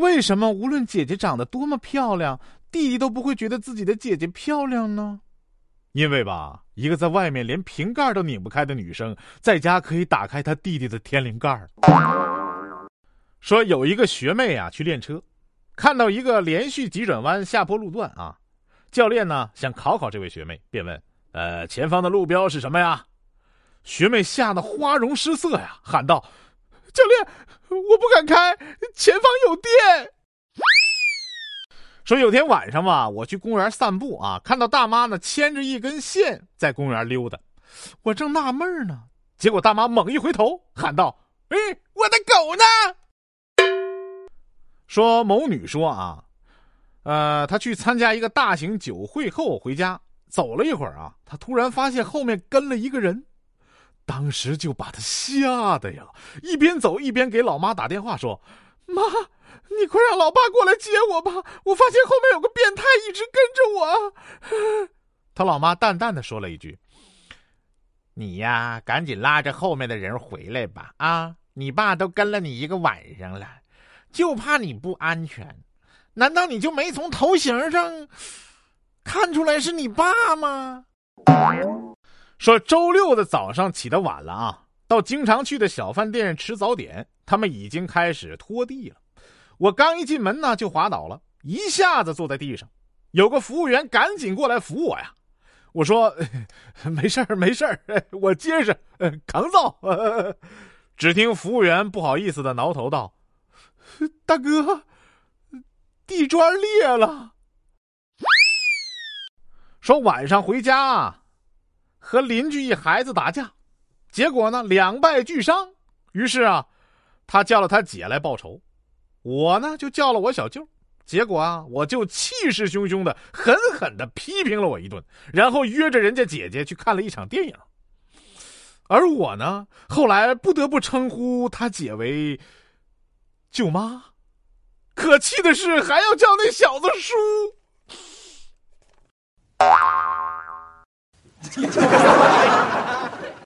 为什么无论姐姐长得多么漂亮，弟弟都不会觉得自己的姐姐漂亮呢？因为吧，一个在外面连瓶盖都拧不开的女生，在家可以打开她弟弟的天灵盖。说有一个学妹啊去练车，看到一个连续急转弯下坡路段啊，教练呢想考考这位学妹，便问：“呃，前方的路标是什么呀？”学妹吓得花容失色呀，喊道：“教练，我不敢开，前方有电。”说有天晚上吧，我去公园散步啊，看到大妈呢牵着一根线在公园溜达，我正纳闷呢，结果大妈猛一回头，喊道：“哎，我的狗呢？”说某女说啊，呃，她去参加一个大型酒会后回家，走了一会儿啊，她突然发现后面跟了一个人。当时就把他吓得呀，一边走一边给老妈打电话说：“妈，你快让老爸过来接我吧！我发现后面有个变态一直跟着我。”他老妈淡淡的说了一句：“你呀，赶紧拉着后面的人回来吧！啊，你爸都跟了你一个晚上了，就怕你不安全。难道你就没从头型上看出来是你爸吗？”说周六的早上起得晚了啊，到经常去的小饭店吃早点，他们已经开始拖地了。我刚一进门呢，就滑倒了，一下子坐在地上。有个服务员赶紧过来扶我呀。我说：“ 没事儿，没事儿，我结实，扛造。”只听服务员不好意思的挠头道：“大哥，地砖裂了。”说晚上回家啊。和邻居一孩子打架，结果呢两败俱伤。于是啊，他叫了他姐来报仇，我呢就叫了我小舅。结果啊，我就气势汹汹的狠狠的批评了我一顿，然后约着人家姐姐去看了一场电影。而我呢，后来不得不称呼他姐为舅妈。可气的是，还要叫那小子叔。